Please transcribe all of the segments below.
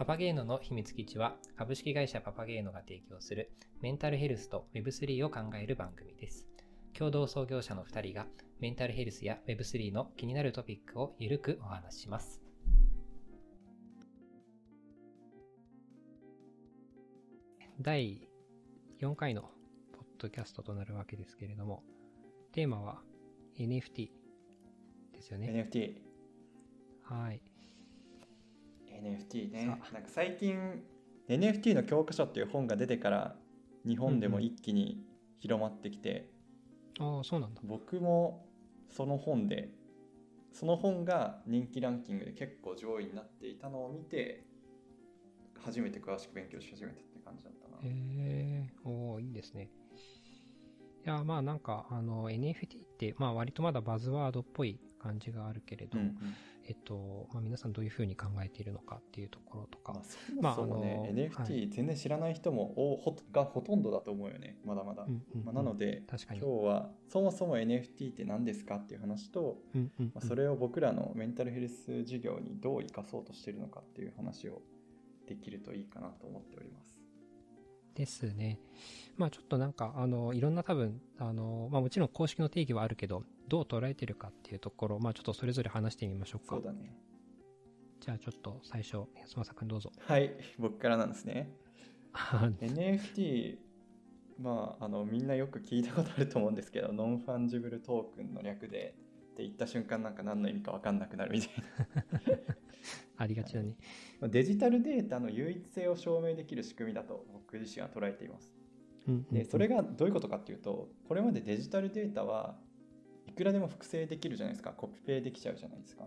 パパゲーノの秘密基地は株式会社パパゲーノが提供するメンタルヘルスと Web3 を考える番組です。共同創業者の2人がメンタルヘルスや Web3 の気になるトピックをゆるくお話しします。第4回のポッドキャストとなるわけですけれども、テーマは NFT ですよね。NFT。はい。NFT ね。なんか最近 NFT の教科書っていう本が出てから日本でも一気に広まってきて、うんうん、ああそうなんだ僕もその本でその本が人気ランキングで結構上位になっていたのを見て初めて詳しく勉強し始めたって感じだったな。へえー、おおいいですね。いや、まあなんか、あの、NFT って、まあ割とまだバズワードっぽい感じがあるけれど、うんうん、えっと、まあ皆さんどういうふうに考えているのかっていうところとか。まあ、そもそもね、まあ、NFT 全然知らない人も、おほがほとんどだと思うよね、まだまだ。うんうんうん、まあ、なので、確かに今日はそもそも NFT って何ですかっていう話と、うんうんうん、まあ、それを僕らのメンタルヘルス事業にどう生かそうとしてるのかっていう話をできるといいかなと思っております。ですね。まあちょっとなんか、あの、いろんな多分、あの、まあもちろん公式の定義はあるけど、どう捉えてるかっていうところ、まあちょっとそれぞれ話してみましょうか。そうだね。じゃあちょっと最初、安正くんどうぞ。はい、僕からなんですね。NFT、まあ、あの、みんなよく聞いたことあると思うんですけど、 non-fungible token の略で、って言った瞬間なんか何の意味か分かんなくなるみたいな ありがちだね。デジタルデータの唯一性を証明できる仕組みだと僕自身は捉えています。でそれがどういうことかっていうとこれまでデジタルデータはいくらでも複製できるじゃないですかコピペできちゃうじゃないですか。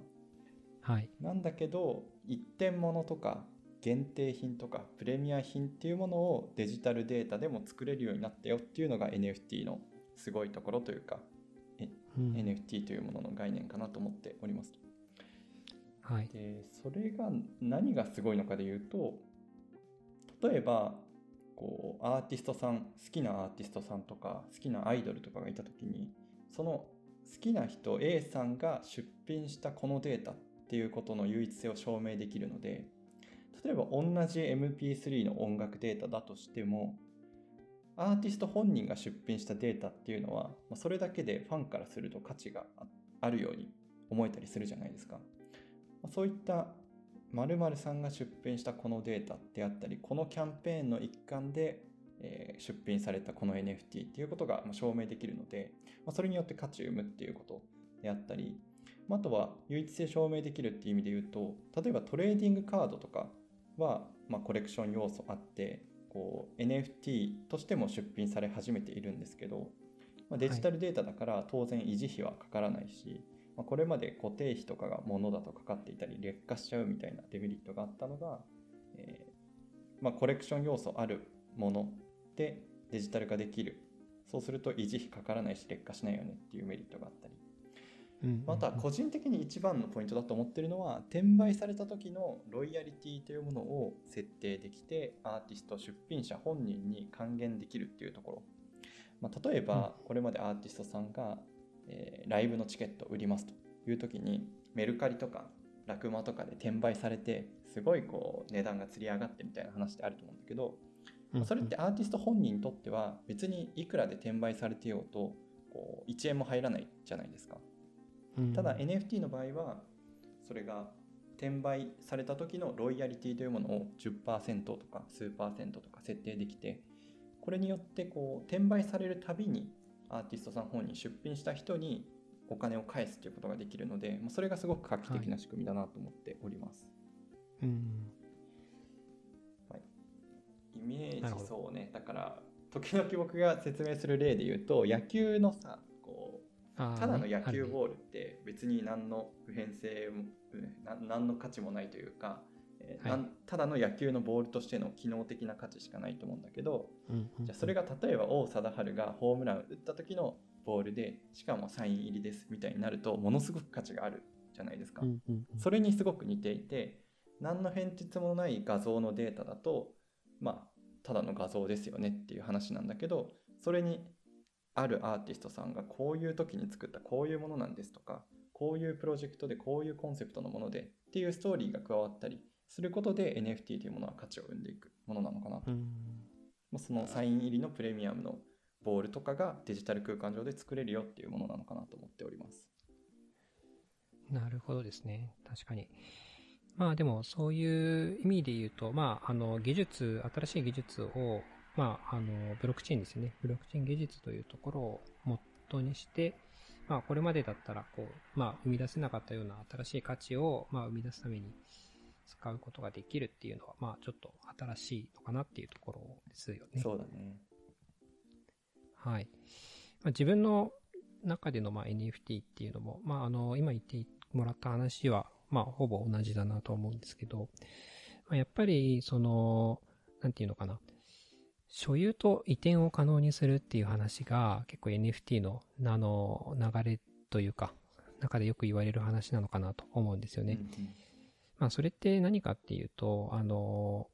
はい、なんだけど一点物とか限定品とかプレミア品っていうものをデジタルデータでも作れるようになったよっていうのが NFT のすごいところというかうん、NFT というものの概念かなと思っております。はい、でそれが何がすごいのかで言うと例えばこうアーティストさん好きなアーティストさんとか好きなアイドルとかがいた時にその好きな人 A さんが出品したこのデータっていうことの唯一性を証明できるので例えば同じ MP3 の音楽データだとしてもアーティスト本人が出品したデータっていうのは、それだけでファンからすると価値があるように思えたりするじゃないですか。そういった〇〇さんが出品したこのデータであったり、このキャンペーンの一環で、え出品されたこの NFT っていうことが証明できるので、それによって価値を生むっていうことであったり、あとは唯一性証明できるっていう意味で言うと、例えばトレーディングカードとかは、まあ、コレクション要素あって、こう NFT としても出品され始めているんですけど、まあ、デジタルデータだから当然維持費はかからないし、はい、まあ、これまで固定費とかが物だとかかっていたり劣化しちゃうみたいなデメリットがあったのが、えー、まあ、コレクション要素あるものでデジタル化できる。そうすると維持費かからないし劣化しないよねっていうメリットがあったり。また個人的に一番のポイントだと思ってるのは転売された時のロイヤリティというものを設定できてアーティスト出品者本人に還元できるっていうところ、まあ、例えばこれまでアーティストさんが、えー、ライブのチケット売りますという時にメルカリとかラクマとかで転売されてすごいこう値段がつり上がってみたいな話ってあると思うんだけど、それってアーティスト本人にとっては別にいくらで転売されてようとこう1円も入らないじゃないですか。ただ NFT の場合はそれが転売された時のロイヤリティというものを10%とか数パーセントとか設定できてこれによってこう転売されるたびにアーティストさん本人出品した人にお金を返すということができるので、まあ、それがすごく画期的な仕組みだなと思っております。はい、うんはい、イメージそうね。だから時々僕が説明する例で言うと野球のさこうただの野球ボールって別に何の普遍性も何の価値もないというか、えーはい、ただの野球のボールとしての機能的な価値しかないと思うんだけど、うんうん、じゃあそれが例えば王貞治がホームラン打った時のボールでしかもサイン入りですみたいになるとものすごく価値があるじゃないですか、うんうんうん、それにすごく似ていて何の変哲もない画像のデータだとまあただの画像ですよねっていう話なんだけどそれにあるアーティストさんがこういう時に作ったこういうものなんですとかこういうプロジェクトでこういうコンセプトのものでっていうストーリーが加わったりすることで NFT というものは価値を生んでいくものなのかなと。そのサイン入りのプレミアムのボールとかがデジタル空間上で作れるよっていうものなのかなと思っております。なるほどですね。確かに。まあでもそういう意味で言うと、まああの技術、新しい技術を、まああのブロックチェーンですね。ブロックチェーン技術というところを元にして、まあこれまでだったらこう、まあ生み出せなかったような新しい価値を、まあ生み出すために使うことができるっていうのは、まあちょっと新しいのかなっていうところですよね。そうだね。はい。まあ、自分の中でのまあ NFT っていうのも、まあ、あの、今言ってもらった話は、まあ、ほぼ同じだなと思うんですけど、まあ、やっぱり、その、なんていうのかな。所有と移転を可能にするっていう話が結構 NFT のあの流れというか、中でよく言われる話なのかなと思うんですよね。うんまあそれって何かっていうと、あの、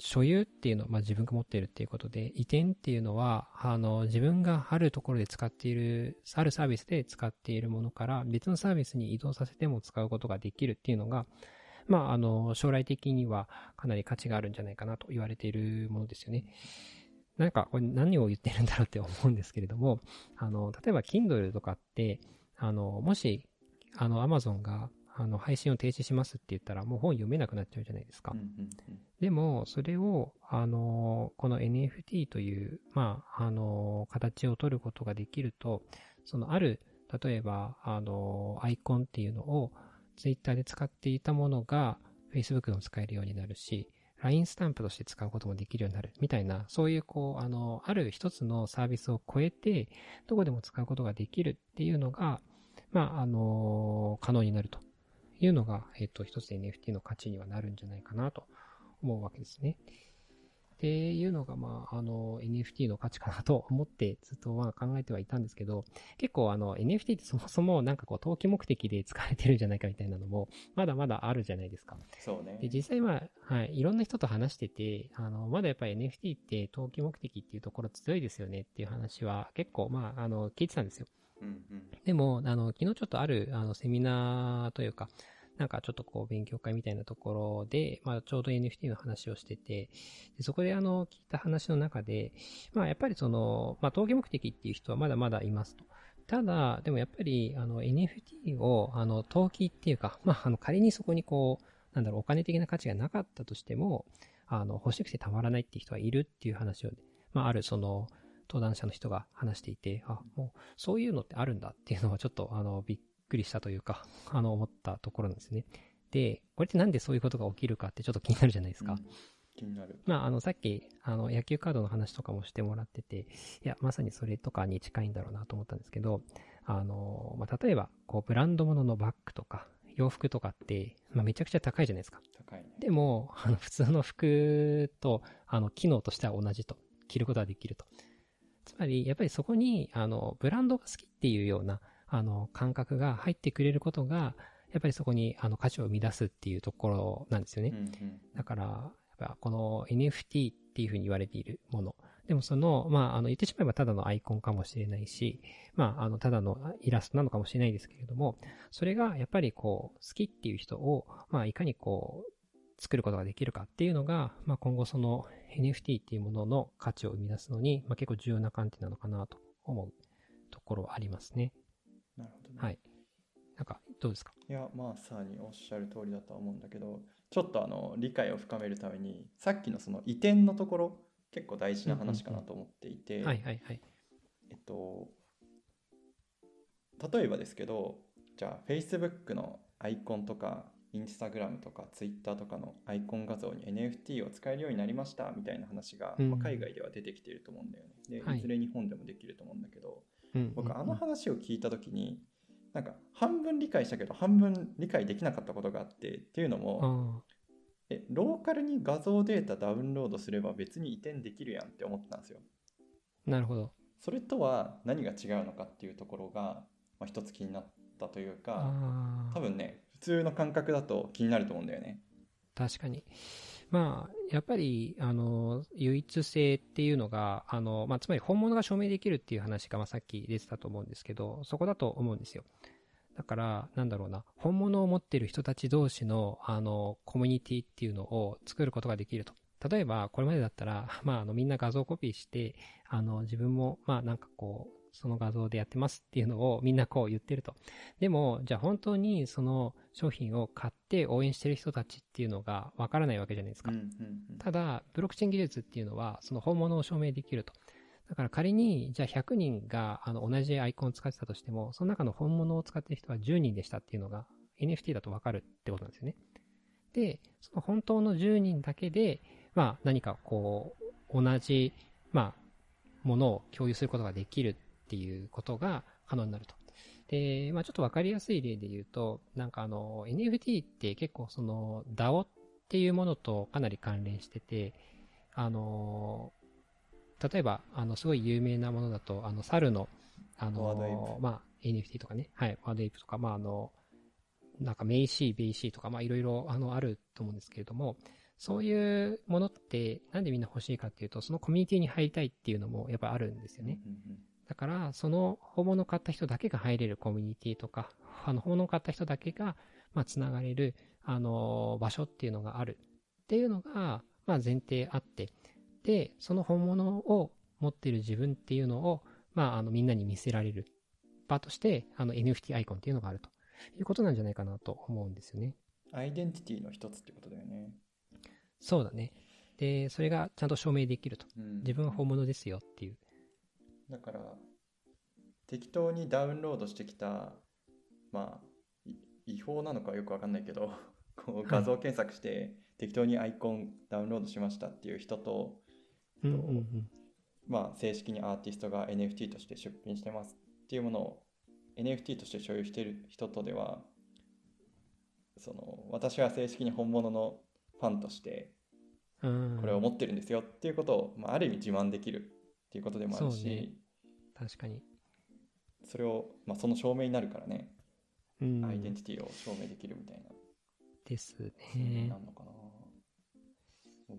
所有っていうのは、まあ自分が持っているっていうことで、移転っていうのは、あの、自分があるところで使っている、あるサービスで使っているものから別のサービスに移動させても使うことができるっていうのが、まああの、将来的にはかなり価値があるんじゃないかなと言われているものですよね。なんか、これ何を言ってるんだろうって思うんですけれども、あの、例えば Kindle とかって、あの、もし、あの、Amazon が、あの、配信を停止しますって言ったら、もう本読めなくなっちゃうじゃないですか。うんうんでも、それを、あの、この NFT という、まあ、あの、形を取ることができると、そのある、例えば、あの、アイコンっていうのを、Twitter で使っていたものが、Facebook でも使えるようになるし、LINE スタンプとして使うこともできるようになる、みたいな、そういう、こう、あの、ある一つのサービスを超えて、どこでも使うことができるっていうのが、まあ、あの、可能になるというのが、えっと、一つ NFT の価値にはなるんじゃないかなと思うわけですね。っていうのが、まあ、あの、NFT の価値かなと思ってずっとまあ考えてはいたんですけど、結構あの、NFT ってそもそもなんかこう、投機目的で使われてるんじゃないかみたいなのも、まだまだあるじゃないですか。そうね。で、実際まあ、はい、いろんな人と話してて、あの、まだやっぱり NFT って投機目的っていうところ強いですよねっていう話は結構、まあ、あの、聞いてたんですよ。うんうんでも、あの、昨日ちょっとある、あの、セミナーというか、なんかちょっとこう、勉強会みたいなところで、まあ、ちょうど NFT の話をしてて、でそこであの、聞いた話の中で、まあ、やっぱりその、まあ、投機目的っていう人はまだまだいますと。ただ、でもやっぱり、あの、NFT を、あの、投機っていうか、まあ、あの、仮にそこにこう、なんだろう、お金的な価値がなかったとしても、あの、欲しくてたまらないっていう人はいるっていう話を、まあ、あるその、登壇者の人が話していて、あ、もう、そういうのってあるんだっていうのはちょっと、あの、びっくりしたというか、あの、思ったところなんですね。で、これってなんでそういうことが起きるかってちょっと気になるじゃないですか。うん気になる。まあ、あの、さっき、あの、野球カードの話とかもしてもらってて、いや、まさにそれとかに近いんだろうなと思ったんですけど、あの、まあ、例えば、こう、ブランド物のバッグとか、洋服とかって、まあ、めちゃくちゃ高いじゃないですか。高いね。でも、あの、普通の服と、あの、機能としては同じと。着ることができると。つまり、やっぱりそこに、あの、ブランドが好きっていうような、あの、感覚が入ってくれることが、やっぱりそこに、あの、価値を生み出すっていうところなんですよね。うんうんだから、やっぱこの NFT っていうふうに言われているもの。でもその、まあ、あの、言ってしまえばただのアイコンかもしれないし、まあ、あの、ただのイラストなのかもしれないですけれども、それがやっぱりこう、好きっていう人を、まあ、いかにこう、作ることができるかっていうのが、まあ、今後その NFT っていうものの価値を生み出すのに、まあ、結構重要な観点なのかなと思うところはありますね。なるほどね。はい。なんか、どうですか？いや、まあ、さにおっしゃる通りだとは思うんだけど、ちょっとあの、理解を深めるために、さっきのその移転のところ、結構大事な話かなと思っていて、はいはいはい。えっと、例えばですけど、じゃあ Facebook のアイコンとか、Instagram とか Twitter とかのアイコン画像に NFT を使えるようになりましたみたいな話が、うんまあ、海外では出てきていると思うんだよね。で、はいいずれ日本でもできると思うんだけど、うん僕あの話を聞いた時に、なんか半分理解したけど半分理解できなかったことがあってっていうのもあえローカルに画像データダウンロードすれば別に移転できるやんって思ってたんですよ。あ、なるほど。それとは何が違うのかっていうところが、まあ、一つ気になったというか。多分ね普通の感覚だと気になると思うんだよね。確かに。まあ、やっぱり、あの、唯一性っていうのが、あの、まあ、つまり本物が証明できるっていう話が、まあ、さっき出てたと思うんですけど、そこだと思うんですよ。だから、なんだろうな、本物を持ってる人たち同士の、あの、コミュニティっていうのを作ることができると。例えば、これまでだったら、まあ、あの、みんな画像コピーして、あの、自分も、まあ、なんかこう、その画像でやってますっていうのをみんなこう言ってると。でも、じゃあ本当にその商品を買って応援してる人たちっていうのがわからないわけじゃないですか。ただ、ブロックチェーン技術っていうのは、その本物を証明できると。だから仮に、じゃあ100人があの同じアイコンを使ってたとしても、その中の本物を使ってる人は10人でしたっていうのが NFT だとわかるってことなんですよね。で、その本当の10人だけで、まあ何かこう、同じ、まあ、ものを共有することができるっていうことが可能になると。で、まあちょっとわかりやすい例で言うと、なんかあの、NFT って結構その DAO っていうものとかなり関連してて、あの、例えば、あの、すごい有名なものだと、あの、猿の、あのまあ NFT とかね、はい、ワードエイプとか、まああの、なんか MAYC、BAYC とか、まあいろいろあのあると思うんですけれども、そういうものってなんでみんな欲しいかっていうと、そのコミュニティに入りたいっていうのもやっぱあるんですよね。うんうんだから、その本物を買った人だけが入れるコミュニティとか、あの本物を買った人だけが、まあ、つながれる、あの場所っていうのがあるっていうのが、まあ、前提あって、で、その本物を持っている自分っていうのを、まあ、あの、みんなに見せられる場として、あの、NFT アイコンっていうのがあるということなんじゃないかなと思うんですよね。アイデンティティの一つってことだよね。そうだね。で、それがちゃんと証明できると。うん自分は本物ですよっていう。だから適当にダウンロードしてきたまあい違法なのかはよくわかんないけど こう画像検索して適当にアイコンダウンロードしましたっていう人と、うんうんうん。まあ、正式にアーティストが NFT として出品してますっていうものを NFT として所有している人とではその私は正式に本物のファンとしてうんこれを持ってるんですよっていうことを、まあ、ある意味自慢できるっていうことでもあるしね確かに。それを、まあ、その証明になるからね、うん。アイデンティティを証明できるみたいな、ですなねん。のかな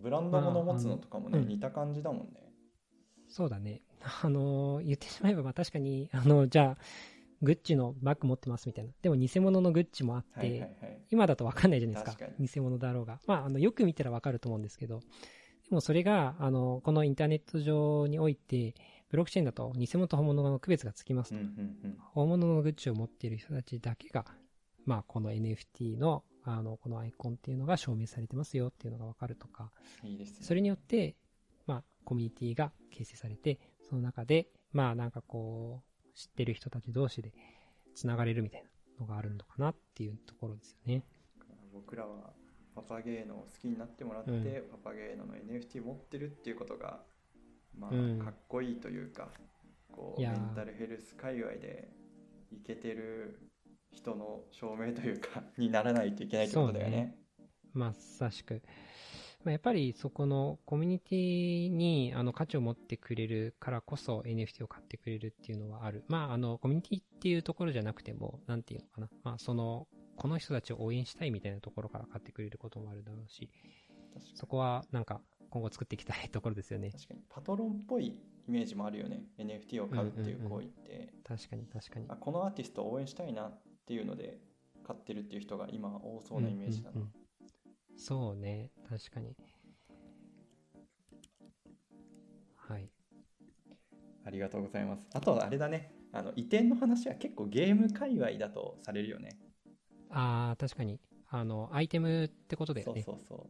ブランド物を持つのとかもね、似た感じだもんねそうだね。あの、言ってしまえば、まあ確かに、あの、じゃあ、グッチのバッグ持ってますみたいな。でも偽物のグッチもあって、はいはいはい今だとわかんないじゃないですか。偽物だろうが。まあ、あの、よく見たらわかると思うんですけど、でもそれが、あの、このインターネット上において、ブロックチェーンだと偽物と本物の区別がつきますうんと。本物のグッチを持っている人たちだけが、まあ、この NFT の、あの、このアイコンっていうのが証明されてますよっていうのがわかるとか、いいですねそれによって、まあ、コミュニティが形成されて、その中で、まあ、なんかこう、知ってる人たち同士で繋がれるみたいなのがあるのかなっていうところですよね。僕らはパパゲーノを好きになってもらって、うんパパゲーノの NFT 持ってるっていうことがまあ、うんかっこいいというかこうメンタルヘルス界隈でいけてる人の証明というか にならないといけないってことだよね。まさしく。まあ、やっぱりそこのコミュニティにあの価値を持ってくれるからこそ NFT を買ってくれるっていうのはある。まあ、あの、コミュニティっていうところじゃなくても、なんていうのかな。まあ、その、この人たちを応援したいみたいなところから買ってくれることもあるだろうし、そこはなんか今後作っていきたいところですよね。確かにパトロンっぽいイメージもあるよね。NFT を買うっていう行為って、確かに確かに。あこのアーティストを応援したいなっていうので買ってるっていう人が今多そうなイメージだな、うんうんうん。そうね、確かに。はい。ありがとうございます。あとはあれだね。あの移転の話は結構ゲーム界隈だとされるよねああ、確かに。あの、アイテムってことだよね。そうそうそう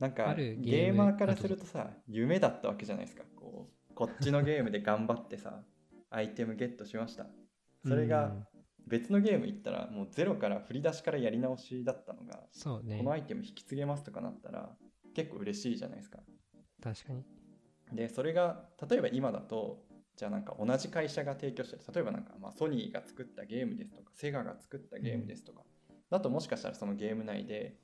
なんかゲゲーマーからするとさ夢だったわけじゃないですかこうこっちのゲームで頑張ってさ アイテムゲットしましたそれがうん別のゲーム行ったらもうゼロから振り出しからやり直しだったのがそうねこの。アイテム引き継げますとかなったら結構嬉しいじゃないですか確かに。でそれが例えば今だとじゃあなんか同じ会社が提供してる例えばなんかまあソニーが作ったゲームですとかセガが作ったゲームですとか、だともしかしたらそのゲーム内で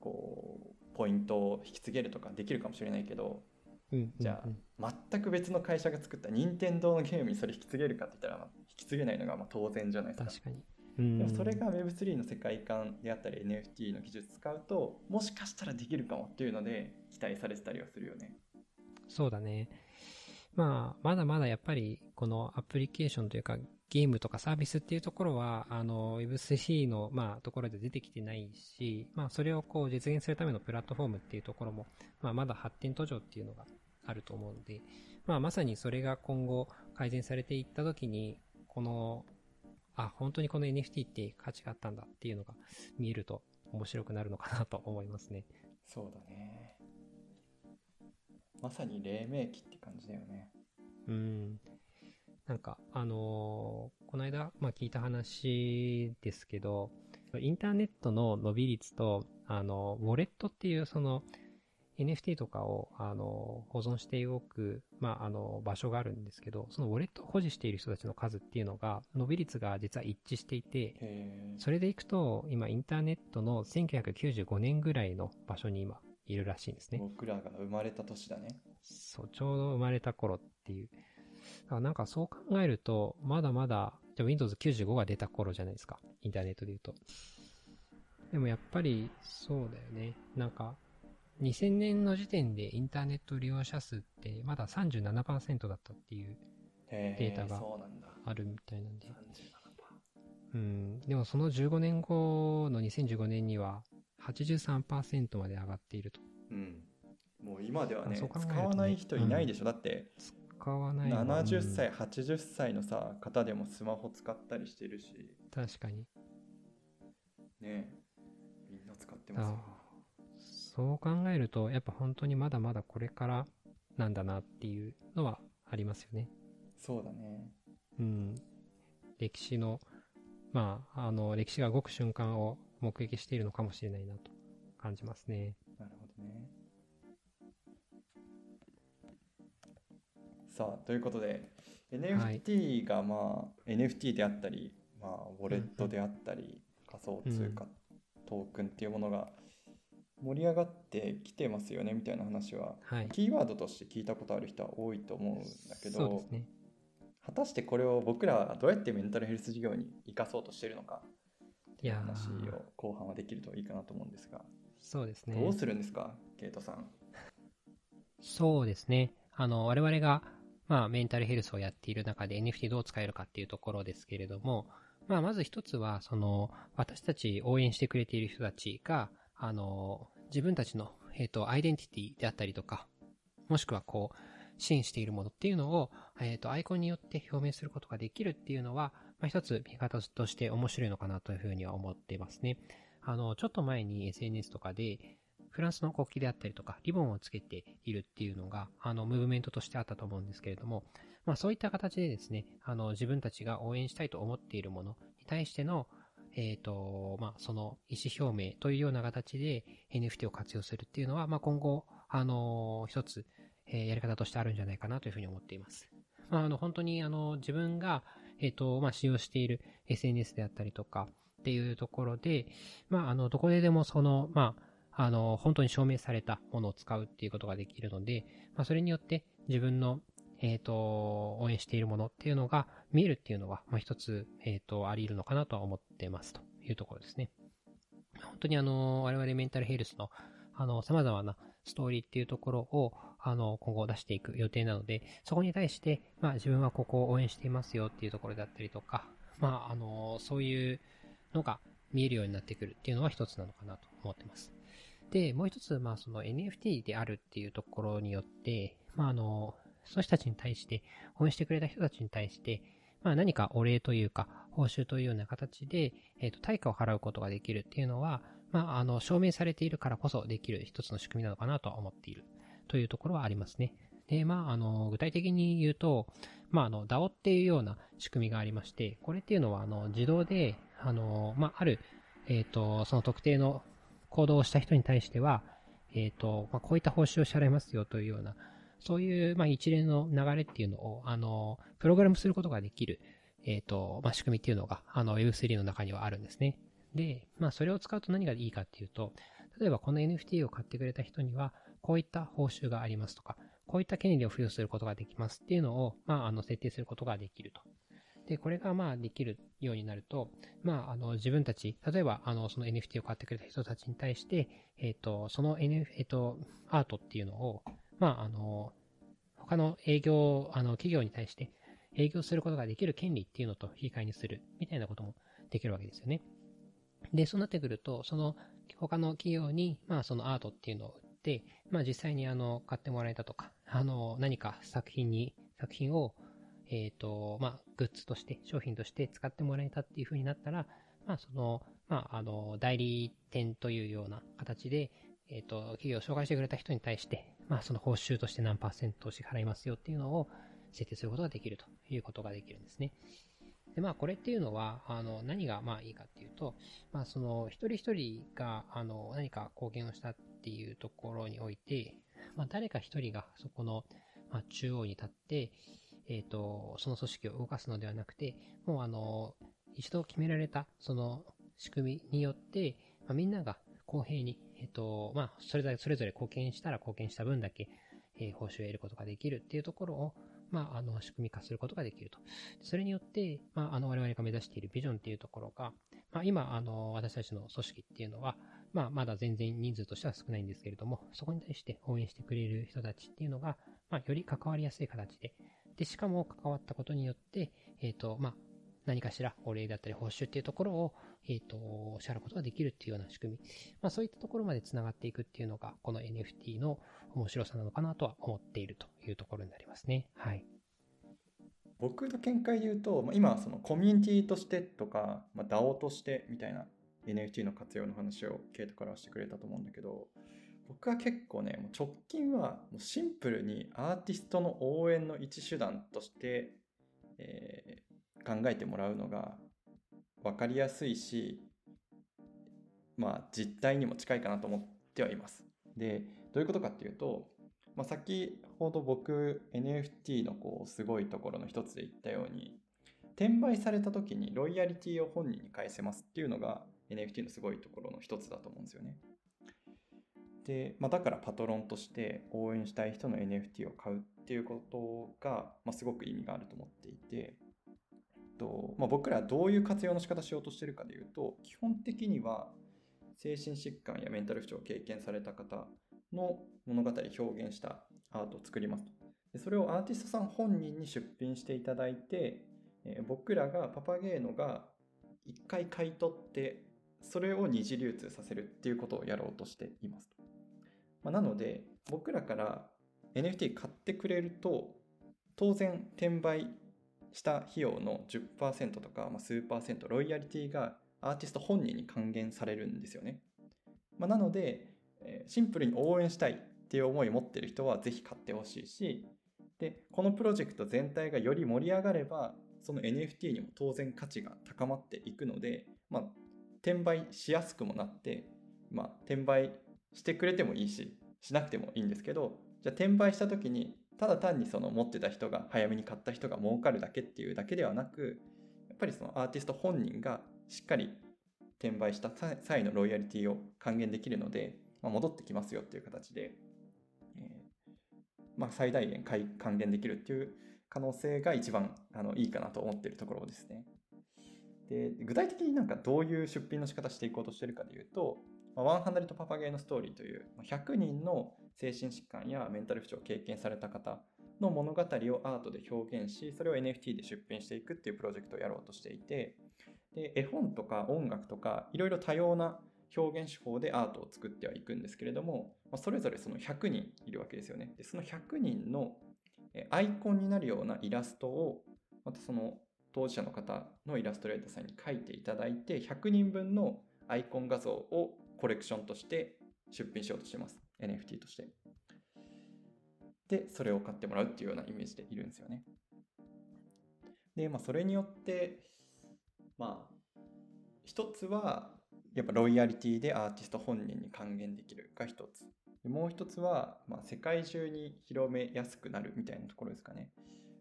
こうポイントを引き継げるとかできるかもしれないけどうん。じゃあ全く別の会社が作った任天堂のゲームにそれ引き継げるかって言ったらまあ引き継げないのがまあ当然じゃないですか確かに。うんでもそれが Web3 の世界観であったり NFT の技術使うともしかしたらできるかもっていうので期待されてたりはするよね。そうだね。まあ、まだまだやっぱり、このアプリケーションというか、ゲームとかサービスっていうところは、あの、Web3 の、まあ、ところで出てきてないし、まあ、それをこう実現するためのプラットフォームっていうところも、まあ、まだ発展途上っていうのがあると思うので、まあ、まさにそれが今後改善されていったときに、この、あ、本当にこの NFT って価値があったんだっていうのが見えると面白くなるのかなと思いますね。そうだね。まさに黎明期って感じだよね。うん。なんか、あのー、この間、まあ、聞いた話ですけど、インターネットの伸び率と、あの、ウォレットっていうその、NFT とかを、あの、保存しておく、まあ、あの、場所があるんですけど、そのウォレットを保持している人たちの数っていうのが、伸び率が実は一致していて、それでいくと、今、インターネットの1995年ぐらいの場所に今、いるらしいんですね。僕らが生まれた年だね。そう、ちょうど生まれた頃っていう。だからなんかそう考えると、まだまだ、じゃ Windows 95が出た頃じゃないですか。インターネットで言うと。でもやっぱり、そうだよね。なんか、2000年の時点でインターネット利用者数ってまだ37%だったっていうデータがあるみたいなんで。うん。でもその15年後の2015年には83%まで上がっていると。うん。もう今ではね、ね使わない人いないでしょ。うん、だって、使わない70歳、80歳のさ、方でもスマホ使ったりしてるし。確かに。ねみんな使ってますよ、ね。そう考えると、やっぱ本当にまだまだこれからなんだなっていうのはありますよね。そうだね。うん。歴史の、まあ、あの、歴史が動く瞬間を目撃しているのかもしれないなと感じますね。なるほどね。さあ、ということで、NFT がまあ、はい、NFT であったり、まあ、ウォレットであったり、仮想通貨、トークンっていうものが盛り上がってきてますよねみたいな話は、はい、キーワードとして聞いたことある人は多いと思うんだけど、ね、果たしてこれを僕らはどうやってメンタルヘルス事業に生かそうとしてるのかっていう話を後半はできるといいかなと思うんですが。そうですね。どうするんですかケイトさん。そうですね。あの我々がまあメンタルヘルスをやっている中で NFT どう使えるかっていうところですけれどもまあまず一つはその私たち応援してくれている人たちがあの、自分たちの、えっ、ー、と、アイデンティティであったりとか、もしくはこう、支援しているものっていうのを、えっ、ー、と、アイコンによって表明することができるっていうのは、まあ、一つ見方として面白いのかなというふうには思っていますね。あの、ちょっと前に SNS とかで、フランスの国旗であったりとか、リボンをつけているっていうのが、あの、ムーブメントとしてあったと思うんですけれども、まあそういった形でですね、あの、自分たちが応援したいと思っているものに対しての、えっ、ー、と、まあ、その意思表明というような形で NFT を活用するっていうのは、まあ、今後、あの、一つ、え、やり方としてあるんじゃないかなというふうに思っています。まあ、あの、本当に、あの、自分が、えっ、ー、と、まあ、使用している SNS であったりとかっていうところで、まあ、あの、どこででもその、まあ、あの、本当に証明されたものを使うっていうことができるので、まあ、それによって自分の、えっ、ー、と、応援しているものっていうのが見えるっていうのは、まあ、一つ、えっ、ー、と、あり得るのかなとは思ってますというところですね。本当にあの、我々メンタルヘルスの、あの、様々なストーリーっていうところを、あの、今後出していく予定なので、そこに対して、まあ、自分はここを応援していますよっていうところだったりとか、まあ、あの、そういうのが見えるようになってくるっていうのは一つなのかなと思ってます。で、もう一つ、まあ、その NFT であるっていうところによって、まあ、あの、その人たちに対して、応援してくれた人たちに対して、まあ何かお礼というか、報酬というような形で、えっ、ー、と、対価を払うことができるっていうのは、まあ、あの、証明されているからこそできる一つの仕組みなのかなと思っているというところはありますね。で、まあ、あの、具体的に言うと、まあ、あの、DAO っていうような仕組みがありまして、これっていうのは、あの、自動で、あの、まあ、ある、えっ、ー、と、その特定の行動をした人に対しては、えっ、ー、と、まあ、こういった報酬を支払いますよというような、そういう、まあ、一連の流れっていうのを、あの、プログラムすることができる、えっ、ー、と、まあ、仕組みっていうのが、あの、Web3 の中にはあるんですね。で、まあ、それを使うと何がいいかっていうと、例えばこの NFT を買ってくれた人には、こういった報酬がありますとか、こういった権利を付与することができますっていうのを、まあ、あの、設定することができると。で、これがまあできるようになると、まあ、あの、自分たち、例えば、あの、その NFT を買ってくれた人たちに対して、えっ、ー、と、その NF、えっ、ー、と、アートっていうのを、まあ、あの、他の営業、あの、企業に対して、営業することができる権利っていうのと引き換えにするみたいなこともできるわけですよね。で、そうなってくると、その他の企業に、まあそのアートっていうのを売て、まあ実際にあの、買ってもらえたとか、あの、何か作品に、作品を、えっ、ー、と、まあ、グッズとして、商品として使ってもらえたっていう風になったら、まあその、まああの、代理店というような形で、えっ、ー、と、企業を紹介してくれた人に対して、まあその報酬として何パーセントを支払いますよっていうのを設定することができるということができるんですね。で、まあ、これっていうのは、あの、何がまあいいかっていうと、まあ、その、一人一人が、あの、何か貢献をしたっっていうところにおいて、まあ、誰か一人がそこの、中央に立って、え、ー、と、その組織を動かすのではなくて、もうあの、一度決められた、その仕組みによって、まあ、みんなが公平に、え、ー、と、まあ、それぞれ、それぞれ貢献したら貢献した分だけ、えー、報酬を得ることができるっていうところを、まあ、あの、仕組み化することができると。それによって、まあ、あの、我々が目指しているビジョンっていうところが、まあ、今、あの、私たちの組織っていうのは、まあ、まだ全然人数としては少ないんですけれども、そこに対して応援してくれる人たちっていうのが、まあ、より関わりやすい形で、で、しかも関わったことによって、えっ、ー、と、まあ、何かしらお礼だったり報酬っていうところを、えっ、ー、と、支払うことができるっていうような仕組み。まあそういったところまで繋がっていくっていうのが、この NFT の面白さなのかなとは思っているというところになりますね。はい。僕の見解で言うと、まあ、今そのコミュニティとしてとか、まあ、DAO としてみたいな NFT の活用の話をケイトからしてくれたと思うんだけど僕は結構ねもう直近はもうシンプルにアーティストの応援の一手段として、えー、考えてもらうのが分かりやすいしまあ実態にも近いかなと思ってはいます。でどういうことかっていうとまあ、先ほど僕 NFT のこうすごいところの一つで言ったように転売された時にロイヤリティを本人に返せますっていうのが NFT のすごいところの一つだと思うんですよね。で、まあ、だからパトロンとして応援したい人の NFT を買うっていうことが、まあ、すごく意味があると思っていて、とまあ、僕らはどういう活用の仕方しようとしてるかでいうと基本的には精神疾患やメンタル不調を経験された方の物語表現したアートを作りますと。でそれをアーティストさん本人に出品していただいて、えー、僕らがパパゲーノが一回買い取ってそれを二次流通させるっていうことをやろうとしています。まあ、なので僕らから NFT 買ってくれると当然転売した費用の10%とか、まあ、数パーセントロイヤリティがアーティスト本人に還元されるんですよね。まあ、なのでシンプルに応援したいっていう思いを持ってる人はぜひ買ってほしいしでこのプロジェクト全体がより盛り上がればその NFT にも当然価値が高まっていくので、まあ、転売しやすくもなって、まあ、転売してくれてもいいししなくてもいいんですけどじゃあ転売した時にただ単にその持ってた人が早めに買った人が儲かるだけっていうだけではなくやっぱりそのアーティスト本人がしっかり転売した際のロイヤリティを還元できるのでまあ、戻ってきますよっていう形で、えー、まあ、最大限還元できるっていう可能性が一番あのいいかなと思ってるところですね。で具体的になんかどういう出品の仕方していこうとしてるかでいうと、まあ、100パパゲーのストーリーという100人の精神疾患やメンタル不調を経験された方の物語をアートで表現しそれを NFT で出品していくっていうプロジェクトをやろうとしていてで絵本とか音楽とかいろいろ多様な表現手法でアートを作ってはいくんですけれども、まあ、それぞれその100人いるわけですよね。で、その100人のアイコンになるようなイラストを、またその当事者の方のイラストレーターさんに書いていただいて、100人分のアイコン画像をコレクションとして出品しようとしてます。NFT として。で、それを買ってもらうっていうようなイメージでいるんですよね。で、まあ、それによって、まあ、一つは、やっぱロイヤリティでアーティスト本人に還元できるが一つ。もう一つは、まあ、世界中に広めやすくなるみたいなところですかね。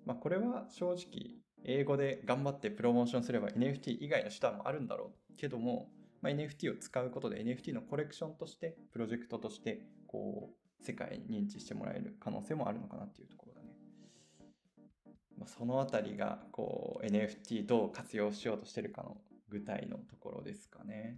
まあ、これは正直、英語で頑張ってプロモーションすれば NFT 以外の手段もあるんだろうけども、まあ、NFT を使うことで NFT のコレクションとして、プロジェクトとして、こう、世界に認知してもらえる可能性もあるのかなっていうところだね。まあ、その辺りが、こう、NFT どう活用しようとしてるかの具体のところですかね。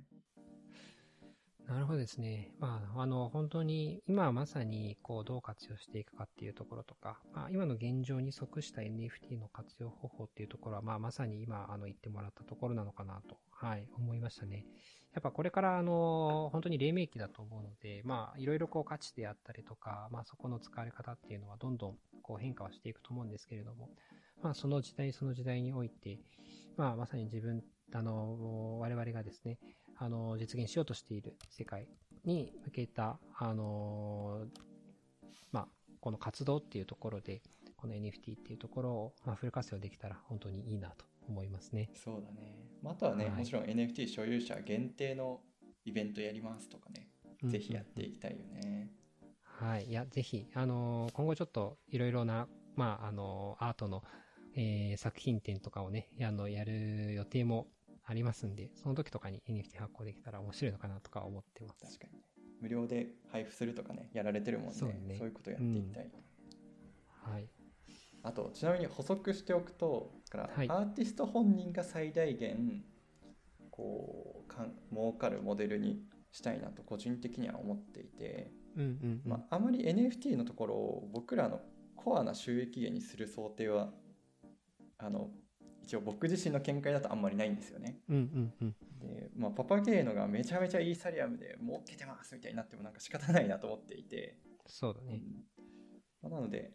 なるほどですね。まあ、あの、本当に、今まさに、こう、どう活用していくかっていうところとか、まあ、今の現状に即した NFT の活用方法っていうところは、まあ、まさに今、あの、言ってもらったところなのかなと、はい、思いましたね。やっぱこれから、あの、本当に黎明期だと思うので、まあ、いろいろこう、価値であったりとか、まあ、そこの使われ方っていうのは、どんどん、こう、変化はしていくと思うんですけれども、まあ、その時代その時代において、まあ、まさに自分、あの、我々がですね、あの、実現しようとしている世界に向けた、あの、まあ、この活動っていうところで、この NFT っていうところを、まあ、フル活用できたら本当にいいなと思いますね。そうだね。あとはね、はい、もちろん NFT 所有者限定のイベントやりますとかね、ぜひやっていきたいよね。はい。いや、ぜひ、あの今後ちょっといろいろな、まあ、あのアートの、えー、作品展とかをね、あの、やる予定もありますんで、その時とかに NFT 発行できたら面白いのかなとか思ってます。確かに。無料で配布するとかね、やられてるもんね。そうねそういうことやっていきたい、うん、はい。あと、ちなみに補足しておくと、からアーティスト本人が最大限、こうかん、儲かるモデルにしたいなと個人的には思っていて、うんうんうん、まあ、あまり NFT のところを僕らのコアな収益源にする想定はあの一応僕自身の見解だとあんまりないんですよね。うんうんうん、で、まあ、パパゲーノがめちゃめちゃイーサリアムで儲けてますみたいになってもなんか仕方ないなと思っていて。そうだね。うん、なので、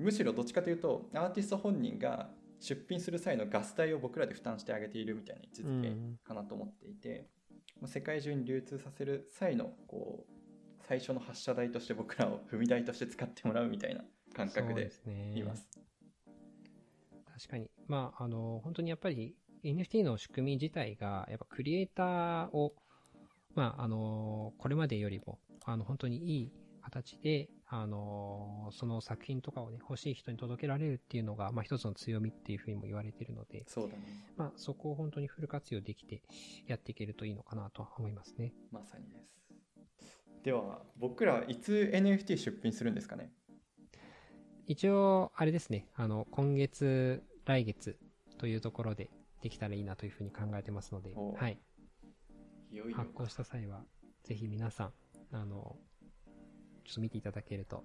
むしろどっちかというと、アーティスト本人が出品する際のガス代を僕らで負担してあげているみたいな位置づけかなと思っていて、うん、世界中に流通させる際のこう最初の発射台として僕らを踏み台として使ってもらうみたいな感覚でいます。確かに。まあ、あの、本当にやっぱり NFT の仕組み自体が、やっぱクリエイターを、まあ、あの、これまでよりも、あの、本当にいい形で、あの、その作品とかをね、欲しい人に届けられるっていうのが、まあ、一つの強みっていうふうにも言われているので、そうだね。まあ、そこを本当にフル活用できてやっていけるといいのかなと思いますね。まさにです。では、僕らいつ NFT 出品するんですかね？一応、あれですね、あの、今月、来月というところでできたらいいなというふうに考えてますので、はい。いよいよ発行した際は、ぜひ皆さん、あの、ちょっと見ていただけると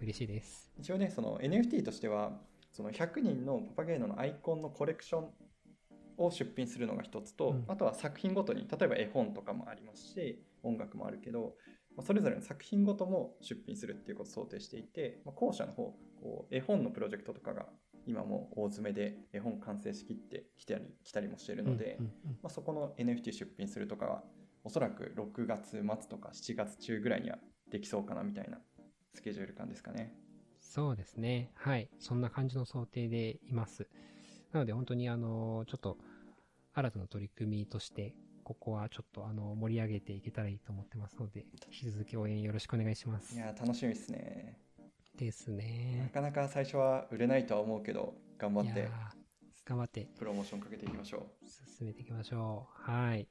嬉しいです。一応ね、その NFT としては、その100人のパパゲーノのアイコンのコレクションを出品するのが一つと、うん、あとは作品ごとに、例えば絵本とかもありますし、音楽もあるけど、それぞれの作品ごとも出品するっていうことを想定していて、まあ、後者の方こう絵本のプロジェクトとかが今も大詰めで絵本完成しきってきたり来たりもしているので、まあ、そこの NFT 出品するとかはおそらく6月末とか7月中ぐらいにはできそうかなみたいなスケジュール感ですかね。そうですね。はい。そんな感じの想定でいます。なので本当にあの、ちょっと新たな取り組みとしてここはちょっとあの盛り上げていけたらいいと思ってますので、引き続き応援よろしくお願いします。いや、楽しみですね。ですね。なかなか最初は売れないとは思うけど、頑張って、頑張って、プロモーションかけていきましょう。進めていきましょう。はい。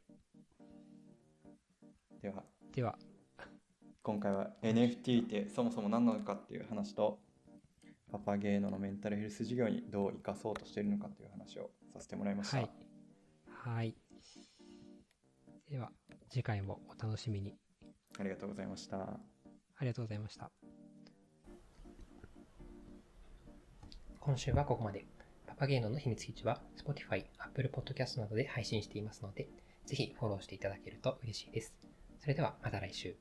では、では、今回は NFT ってそもそも何なのかっていう話と、パパゲーノのメンタルヘルス事業にどう生かそうとしているのかという話をさせてもらいました。はい。はいでは、次回もお楽しみに。ありがとうございました。ありがとうございました。今週はここまで。パパゲーノの秘密基地は Spotify、Apple Podcast などで配信していますので、ぜひフォローしていただけると嬉しいです。それではまた来週。